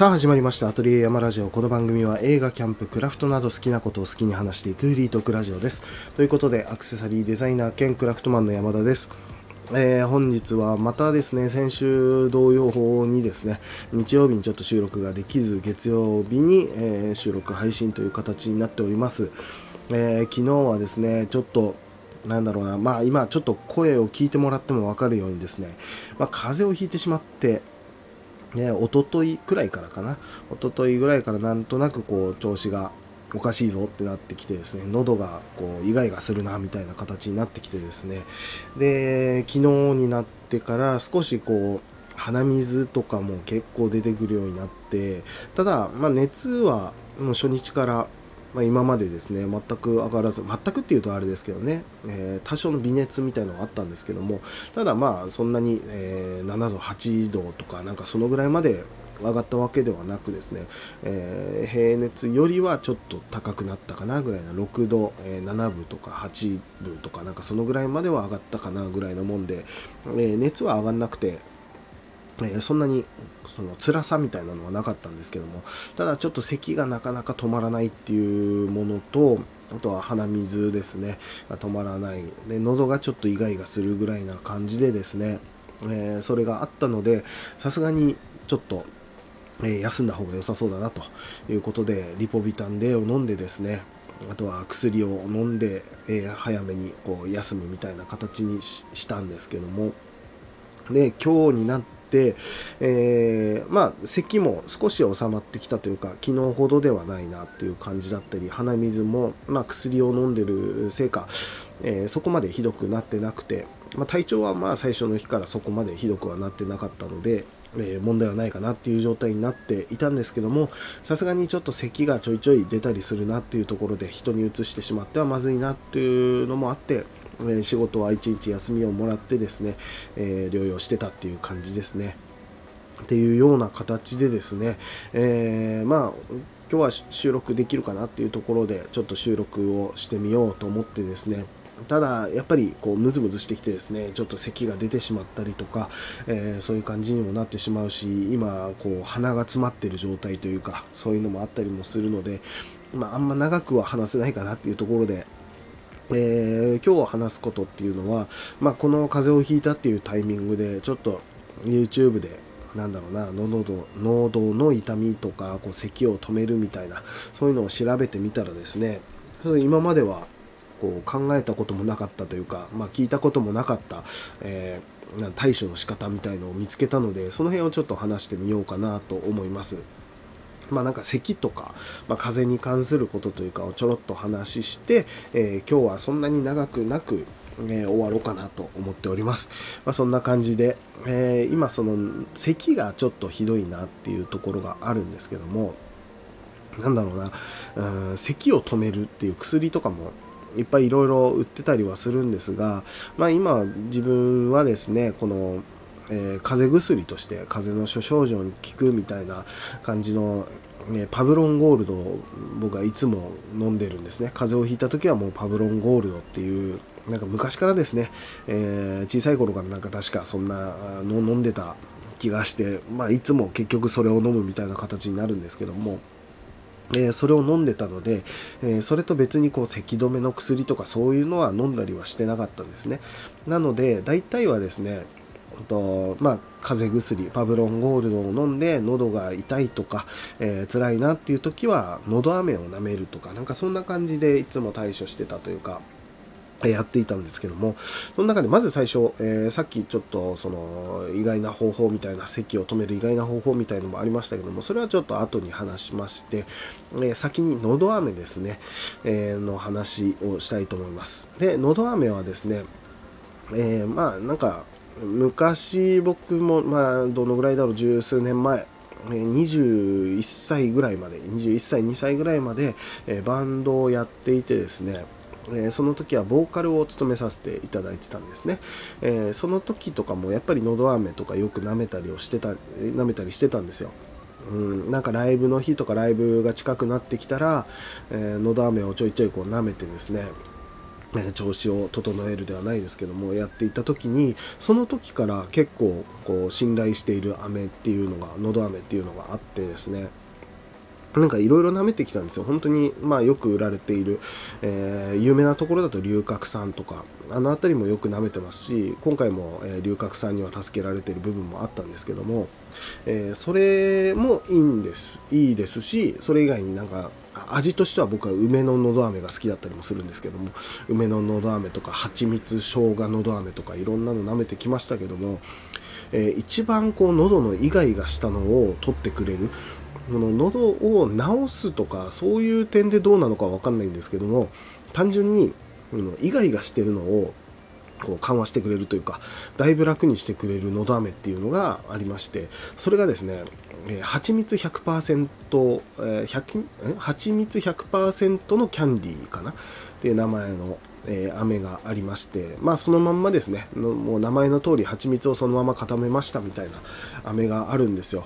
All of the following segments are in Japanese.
さあ始まりました。アトリエ山ラジオ。この番組は映画キャンプクラフトなど好きなことを好きに話していくフリートクラジオです。ということでアクセサリーデザイナー兼クラフトマンの山田です。えー、本日はまたですね、先週同様にですね、日曜日にちょっと収録ができず、月曜日に、えー、収録配信という形になっております。えー、昨日はですね、ちょっとなんだろうな、まあ今ちょっと声を聞いてもらってもわかるようにですね、まあ風邪をひいてしまって、ね、おとといくらいからかな、おとといぐらいからなんとなくこう調子がおかしいぞってなってきてですね、喉がこうイガイガするなみたいな形になってきてですね、で、昨日になってから少しこう、鼻水とかも結構出てくるようになって、ただ、まあ、熱はもう初日からまあ、今までですね、全く上がらず、全くっていうとあれですけどね、えー、多少の微熱みたいのがあったんですけども、ただまあ、そんなに、えー、7度、8度とか、なんかそのぐらいまで上がったわけではなくですね、えー、平熱よりはちょっと高くなったかなぐらいな、6度、えー、7分とか8分とか、なんかそのぐらいまでは上がったかなぐらいのもんで、えー、熱は上がんなくて、えそんなにその辛さみたいなのはなかったんですけども、ただちょっと咳がなかなか止まらないっていうものと、あとは鼻水ですね、が止まらない。で、喉がちょっとイガイガするぐらいな感じでですね、えー、それがあったので、さすがにちょっと、えー、休んだ方が良さそうだなということで、リポビタン D を飲んでですね、あとは薬を飲んで、えー、早めにこう休むみたいな形にしたんですけども、で、今日になって、えー、まあ、咳も少し収まってきたというか、昨日ほどではないなっていう感じだったり、鼻水も、まあ、薬を飲んでるせいか、えー、そこまでひどくなってなくて、まあ、体調はまあ最初の日からそこまでひどくはなってなかったので、えー、問題はないかなっていう状態になっていたんですけども、さすがにちょっと咳がちょいちょい出たりするなっていうところで人に移してしまってはまずいなっていうのもあって、え仕事は1日休みをもらってですね、え療養してたっていう感じですね。っていうような形でですね、えー、まあ、今日は収録できるかなっていうところで、ちょっと収録をしてみようと思ってですね、ただ、やっぱりこうムズムズしてきてですね、ちょっと咳が出てしまったりとか、えー、そういう感じにもなってしまうし、今、こう鼻が詰まってる状態というか、そういうのもあったりもするので、まあ、あんま長くは話せないかなっていうところで、えー、今日話すことっていうのは、まあ、この風邪をひいたっていうタイミングで、ちょっと YouTube で、なんだろうな、喉喉の痛みとか、こう咳を止めるみたいな、そういうのを調べてみたらですね、今まではこう考えたこともなかったというか、まあ、聞いたこともなかった、えー、対処の仕方みたいのを見つけたので、その辺をちょっと話してみようかなと思います。まあなんか咳とか、まあ、風邪に関することというかをちょろっと話して、えー、今日はそんなに長くなく、えー、終わろうかなと思っております。まあ、そんな感じで、えー、今その咳がちょっとひどいなっていうところがあるんですけども、なんだろうな、うん、咳を止めるっていう薬とかもいっぱいいろいろ売ってたりはするんですが、まあ今自分はですね、このえー、風邪薬として風邪の諸症状に効くみたいな感じの、ね、パブロンゴールドを僕はいつも飲んでるんですね風邪をひいた時はもうパブロンゴールドっていうなんか昔からですね、えー、小さい頃からなんか確かそんなの飲んでた気がして、まあ、いつも結局それを飲むみたいな形になるんですけどもえー、それを飲んでたので、えー、それと別にこう咳止めの薬とかそういうのは飲んだりはしてなかったんですね。なので、大体はですね、とまあ、風邪薬パブロンゴールドを飲んで喉が痛いとか、えー、辛いなっていう時は喉飴を舐めるとかなんかそんな感じでいつも対処してたというかやっていたんですけども、その中でまず最初、えー、さっきちょっとその意外な方法みたいな、咳を止める意外な方法みたいのもありましたけども、それはちょっと後に話しまして、えー、先に喉飴ですね、えー、の話をしたいと思います。で、喉飴はですね、えまあなんか昔僕も、まあ、どのぐらいだろう、十数年前、21歳ぐらいまで、21歳、2歳ぐらいまで、バンドをやっていてですね、えその時はボーカルを務めさせていただいてたんですね。えその時とかもやっぱりのど飴とかよく舐めたりをしてた、舐めたりしてたんですよ。うん、なんかライブの日とかライブが近くなってきたら、えー、のど飴をちょいちょいこう舐めてですね、調子を整えるではないですけどもやっていた時にその時から結構こう信頼している飴っていうのがのど飴っていうのがあってですねなんかいろいろ舐めてきたんですよ。本当に、まあよく売られている、えー、有名なところだと龍角散とか、あの辺りもよく舐めてますし、今回も、えー、龍角散には助けられている部分もあったんですけども、えー、それもいいんです。いいですし、それ以外になんか、味としては僕は梅ののど飴が好きだったりもするんですけども、梅ののど飴とか、蜂蜜生姜のど飴とか、いろんなの舐めてきましたけども、えー、一番こう喉のイガイガしたのを取ってくれる、この喉を治すとかそういう点でどうなのかわかんないんですけども単純にイガイガしてるのをこう緩和してくれるというかだいぶ楽にしてくれるのど飴っていうのがありましてそれがですねえ、蜂蜜100%、え、100蜂蜜100%のキャンディーかなっていう名前の、えー、飴がありまして、まあそのまんまですね、もう名前の通り蜂蜜をそのまま固めましたみたいな飴があるんですよ。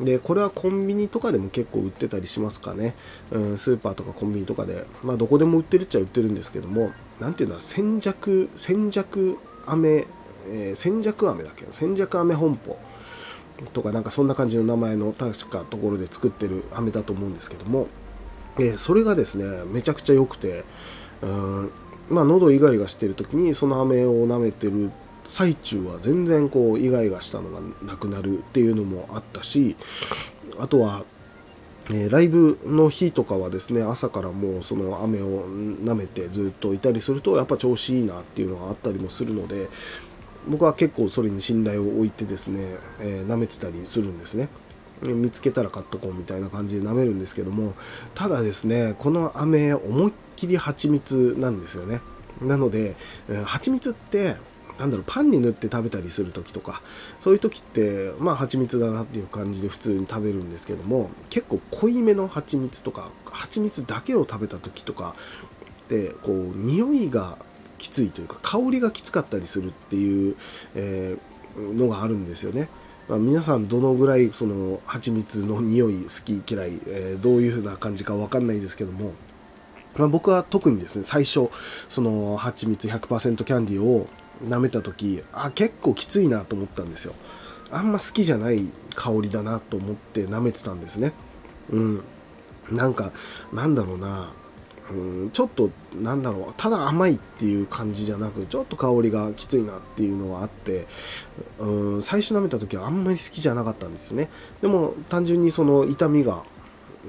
で、これはコンビニとかでも結構売ってたりしますかね。うん、スーパーとかコンビニとかで、まあどこでも売ってるっちゃ売ってるんですけども、なんていうんだ、千弱、千弱飴、えー、千弱飴だけど、千弱飴本舗とかなんかそんな感じの名前の確かところで作ってる飴だと思うんですけども、えー、それがですね、めちゃくちゃ良くて、うん、まあ喉イガイガしてる時にその飴を舐めてる最中は全然こうイガイガしたのがなくなるっていうのもあったしあとは、えー、ライブの日とかはですね朝からもうその雨を舐めてずっといたりするとやっぱ調子いいなっていうのがあったりもするので僕は結構それに信頼を置いてですね、えー、舐めてたりするんですね。見つけたら買っとこうみたいな感じで舐めるんですけどもただですねこの飴思いっきり蜂蜜なんですよねなので蜂蜜ってなんだろう、パンに塗って食べたりする時とか、そういう時って、まあ蜂蜜だなっていう感じで普通に食べるんですけども、結構濃いめの蜂蜜とか、蜂蜜だけを食べた時とかって、こう、匂いがきついというか、香りがきつかったりするっていう、えー、のがあるんですよね。まあ、皆さんどのぐらいその蜂蜜の匂い好き嫌い、えー、どういう風な感じかわかんないですけども、まあ、僕は特にですね最初その蜂蜜100%キャンディーを舐めた時あ結構きついなと思ったんですよ。あんま好きじゃない香りだなと思って舐めてたんですね。うん。なんかなんだろうな。うん、ちょっとなんだろう。ただ甘いっていう感じじゃなくちょっと香りがきついなっていうのがあってうん最初舐めた時はあんまり好きじゃなかったんですね。でも単純にその痛みが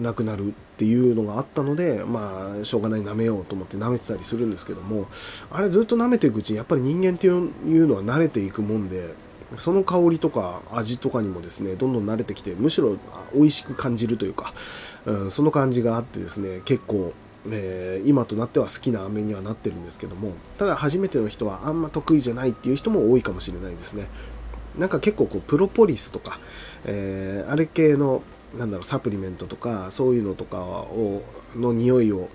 なくなるっていうのがあったのでまあしょうがない舐めようと思って舐めてたりするんですけどもあれずっと舐めていくうちにやっぱり人間っていうのは慣れていくもんでその香りとか味とかにもですねどんどん慣れてきてむしろ美味しく感じるというか、うん、その感じがあってですね結構えー、今となっては好きな飴にはなってるんですけどもただ初めての人はあんま得意じゃないっていう人も多いかもしれないですね。なんか結構こうプロポリスとか、えー、あれ系のなんだろうサプリメントとかそういうのとかをの匂いを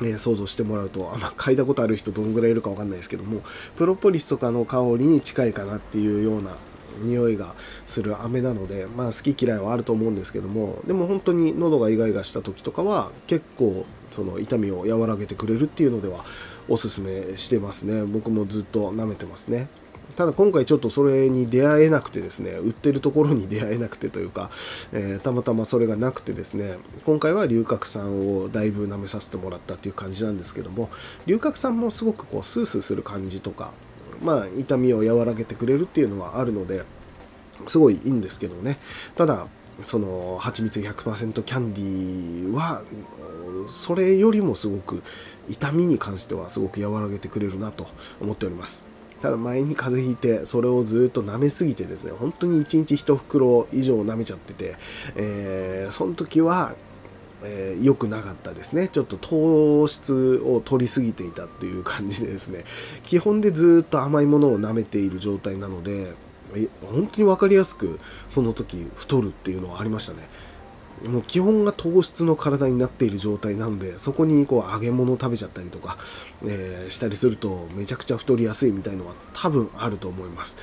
ね、想像してもらうと、あまあ、嗅いだことある人どのぐらいいるかわかんないですけども、プロポリスとかの香りに近いかなっていうような匂いがする飴なので、まあ好き嫌いはあると思うんですけども、でも本当に喉がイガイガした時とかは結構その痛みを和らげてくれるっていうのではおすすめしてますね。僕もずっと舐めてますね。ただ今回ちょっとそれに出会えなくてですね、売ってるところに出会えなくてというか、えー、たまたまそれがなくてですね、今回は龍角散をだいぶ舐めさせてもらったっていう感じなんですけども、龍角散もすごくこうスースーする感じとか、まあ痛みを和らげてくれるっていうのはあるので、すごいいいんですけどね。ただ、その蜂蜜100%キャンディーはそれよりもすごく痛みに関してはすごく和らげてくれるなと思っておりますただ前に風邪ひいて、それをずっと舐めすぎてですね、本当に1日1袋以上舐めちゃってて、えー、その時は、えー、良くなかったですね。ちょっと糖質を取りすぎていたという感じでですね、基本でずっと甘いものを舐めている状態なので、本当に分かりやすくその時太るっていうのはありましたね。もう基本が糖質の体になっている状態なので、そこにこう揚げ物を食べちゃったりとか、えー、したりするとめちゃくちゃ太りやすいみたいのは多分あると思います。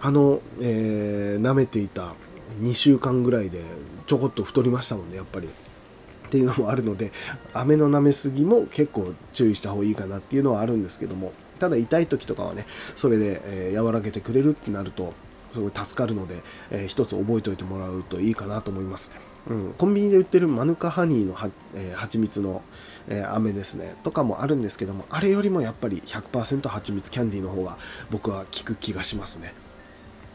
あの、えー、舐めていた2週間ぐらいでちょこっと太りましたもんね、やっぱり。っていうのもあるので飴の舐めすぎも結構注意した方がいいかなっていうのはあるんですけどもただ痛い時とかはねそれで、えー、和らげてくれるってなるとすごい助かるので、えー、一つ覚えておいてもらうといいかなと思います。うん、コンビニで売ってるマヌカハニーのは、えー、蜂蜜の、えー、飴ですね。とかもあるんですけどもあれよりもやっぱり100%蜂蜜キャンディーの方が僕は効く気がしますね。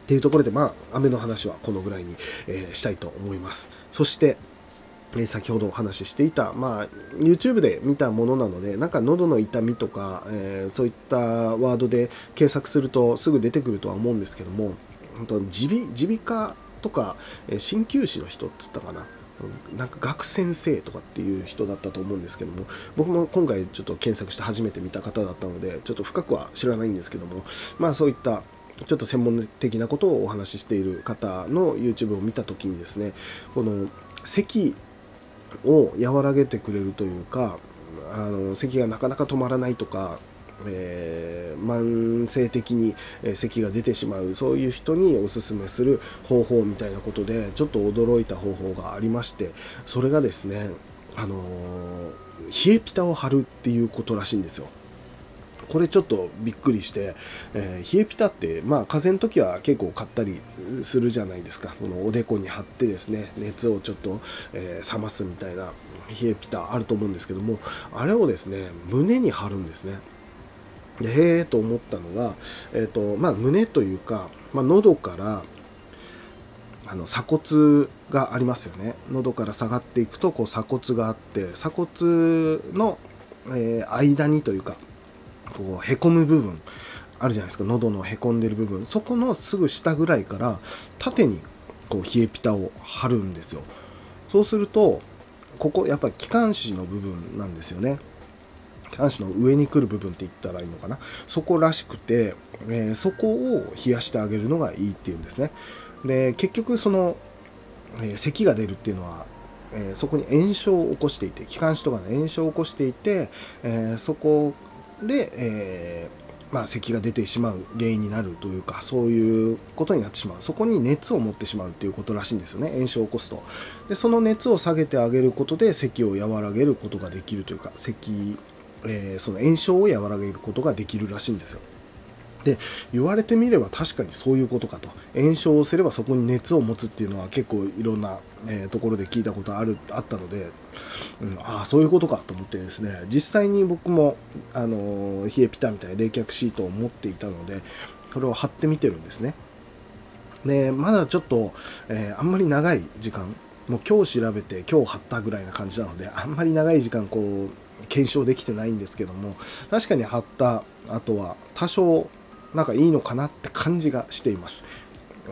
っていうところでまあ飴の話はこのぐらいに、えー、したいと思います。そしてえ先ほどお話ししていた、まあ、YouTube で見たものなので、なんか喉の痛みとか、えー、そういったワードで検索するとすぐ出てくるとは思うんですけども、耳鼻科とか、え鍼灸師の人っつったかな？なんか学先生とかっていう人だったと思うんですけども、僕も今回ちょっと検索して初めて見た方だったので、ちょっと深くは知らないんですけども、まあそういったちょっと専門的なことをお話ししている方の YouTube を見た時にですね、この咳を和らげてくれるというか、あの咳がなかなか止まらないとか、えー、慢性的に咳が出てしまうそういう人におすすめする方法みたいなことでちょっと驚いた方法がありましてそれがですねあの、冷えピタを貼るっていうことらしいんですよ。これちょっとびっくりして、えー、冷えピタって、まあ、風邪の時は結構買ったりするじゃないですか。そのおでこに貼ってですね、熱をちょっと、えー、冷ますみたいな冷えピタあると思うんですけども、あれをですね、胸に貼るんですね。でへえと思ったのが、えーとまあ、胸というか、まあ、喉からあの鎖骨がありますよね。喉から下がっていくとこう鎖骨があって鎖骨の、えー、間にというかこうへこむ部分あるじゃないですか。喉のへこんでる部分。そこのすぐ下ぐらいから縦にこう冷えピタを貼るんですよ。そうするとここやっぱり気管支の部分なんですよね。気管支の上に来る部分って言ったらいいのかな？そこらしくて、えー、そこを冷やしてあげるのがいいっていうんですね。で結局その、えー、咳が出るっていうのはえー、そこに炎症を起こしていて気管支とかの炎症を起こしていて、え、そこで、えー、まあ、咳が出てしまう原因になるというかそういうことになってしまう。そこに熱を持ってしまうということらしいんですよね。炎症を起こすと。でその熱を下げてあげることで咳を和らげることができるというか咳、えー、その炎症を和らげることができるらしいんですよ。で言われてみれば確かにそういうことかと。炎症をすればそこに熱を持つっていうのは結構いろんな、えー、ところで聞いたことあるあったので、うん、ああそういうことかと思ってですね。実際に僕も、あのー、冷えピタみたいな冷却シートを持っていたのでそれを貼ってみてるんですね。でまだちょっと、えー、あんまり長い時間もう今日調べて今日貼ったぐらいな感じなのであんまり長い時間こう検証できてないんですけども確かに貼った後は多少なんかいいのかなって感じがしています。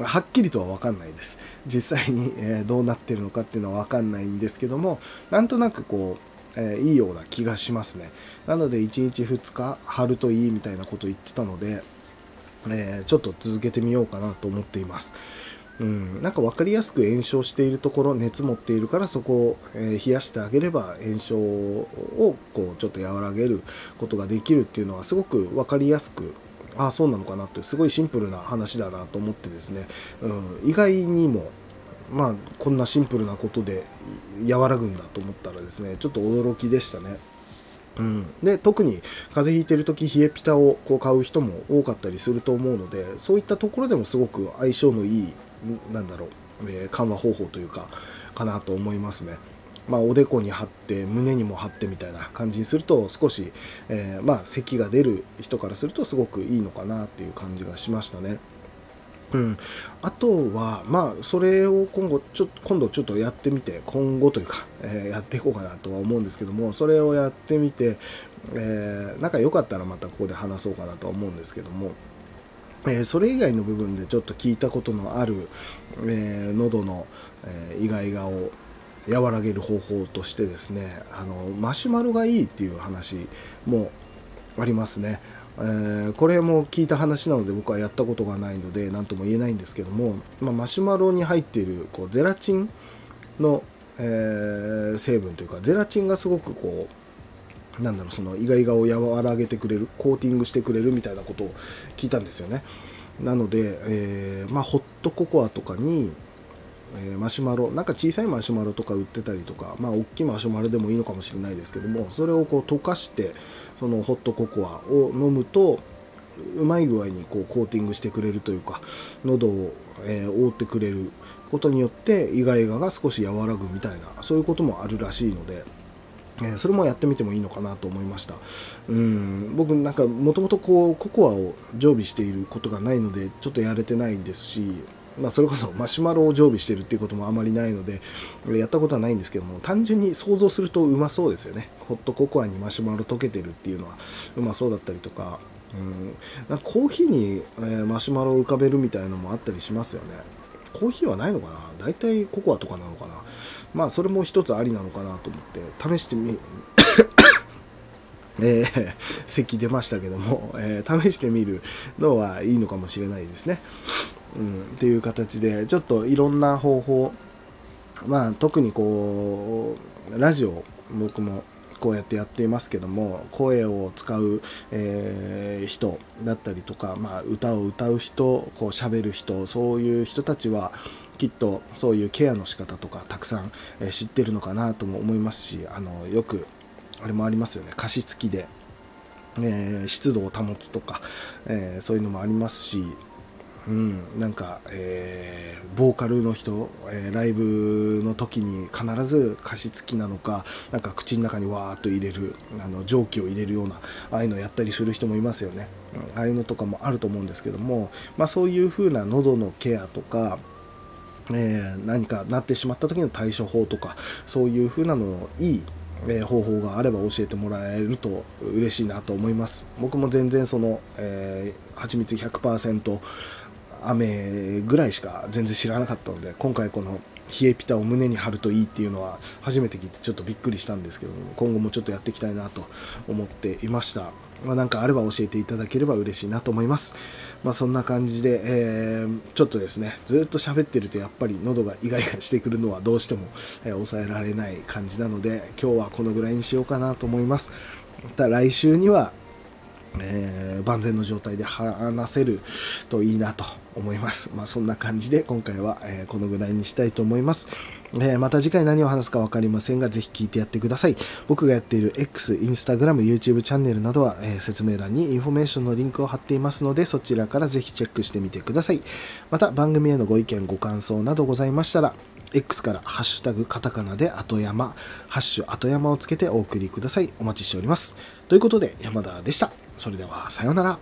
はっきりとは分かんないです。実際に、えどうなってるのかっていうのは分かんないんですけども、なんとなくこう、えいいような気がしますね。なので1日2日貼るといいみたいなこと言ってたので、えちょっと続けてみようかなと思っています。うん、なんか分かりやすく炎症しているところ熱持っているからそこを、え冷やしてあげれば炎症をこうちょっと和らげることができるっていうのはすごく分かりやすくああそうなのかなってすごいシンプルな話だなと思ってですね、うん、意外にもまあこんなシンプルなことで和らぐんだと思ったらですねちょっと驚きでしたね。うん、で特に風邪ひいてる時冷えピタをこう買う人も多かったりすると思うのでそういったところでもすごく相性のいいなんだろう、えー、緩和方法というかかなと思いますね。まあ、おでこに貼って胸にも貼ってみたいな感じにすると少し、えー、まあ咳が出る人からするとすごくいいのかなっていう感じがしましたね。うん、あとは、まあ、それを今後ちょっと今度ちょっとやってみて、今後というか、えー、やっていこうかなとは思うんですけども、それをやってみて、えー、なんか良かったらまたここで話そうかなとは思うんですけども、えー、それ以外の部分でちょっと聞いたことのある、えー、喉の、えー、イガイガを和らげる方法としてですねあのマシュマロがいいっていう話もありますね。えー、これも聞いた話なので僕はやったことがないので何とも言えないんですけども、まあ、マシュマロに入っているこうゼラチンの、えー、成分というかゼラチンがすごくこうなんだろうそのイガイガを和らげてくれるコーティングしてくれるみたいなことを聞いたんですよねなので、えー、まあ、ホットココアとかにえー、マシュマロなんか小さいマシュマロとか売ってたりとかまあ大きいマシュマロでもいいのかもしれないですけどもそれをこう溶かしてそのホットココアを飲むとうまい具合にこうコーティングしてくれるというか喉を、えー、覆ってくれることによってイガイガが少し和らぐみたいなそういうこともあるらしいので。えそれもやってみてもいいのかなと思いました。うん。僕なんかもともとこうココアを常備していることがないのでちょっとやれてないんですしまあ、それこそ マシュマロを常備してるっていうこともあまりないのでやったことはないんですけども単純に想像するとうまそうですよね。ホットココアにマシュマロ溶けてるっていうのはうまそうだったりとか。うん、コーヒーに、え、マシュマロを浮かべるみたいなのもあったりしますよね。コーヒーはないのかな？大体ココアとかなのかな？まあそれも一つありなのかなと思って試してみ えー、咳出ましたけども、えー、試してみるのはいいのかもしれないですね。うん、っていう形で、ちょっといろんな方法、まあ特にこう、ラジオ、僕もこうやってやっていますけども声を使う、えー、人だったりとか、まあ、歌を歌う人こう喋る人そういう人たちはきっとそういうケアの仕方とかたくさん、え知ってるのかなとも思いますしあのよくあれもありますよね。加湿器で、えー、湿度を保つとか、えー、そういうのもありますしうん、なんか、えー、ボーカルの人、えー、ライブの時に必ず加湿器なのか、なんか口の中にわーっと入れる、あの蒸気を入れるような、ああいうのをやったりする人もいますよね。うん、ああいうのとかもあると思うんですけども、まあそういう風な喉のケアとか、えー、何かなってしまった時の対処法とか、そういう風なのいいえ、方法があれば教えてもらえると嬉しいなと思います。僕も全然その、えー、蜂蜜100%雨ぐらいしか全然知らなかったので今回この冷えピタを胸に貼るといいっていうのは初めて聞いてちょっとびっくりしたんですけども今後もちょっとやっていきたいなと思っていました。まあ、かあれば教えていただければ嬉しいなと思います。まあ、そんな感じで、えー、ちょっとですね、ずっと喋ってるとやっぱり喉がイガイガしてくるのはどうしても、えー、抑えられない感じなので、今日はこのぐらいにしようかなと思います。また来週には、えー、万全の状態で話せるといいなと思います。まあそんな感じで今回は、えー、このぐらいにしたいと思います。えー、また次回何を話すか分かりませんが、ぜひ聞いてやってください。僕がやっている X、Instagram、YouTube チャンネルなどは、えー、説明欄にインフォメーションのリンクを貼っていますので、そちらからぜひチェックしてみてください。また番組へのご意見、ご感想などございましたら、X からハッシュタグカタカナで後山、ハッシュ後山をつけてお送りください。お待ちしております。ということで、山田でした。それではさようなら。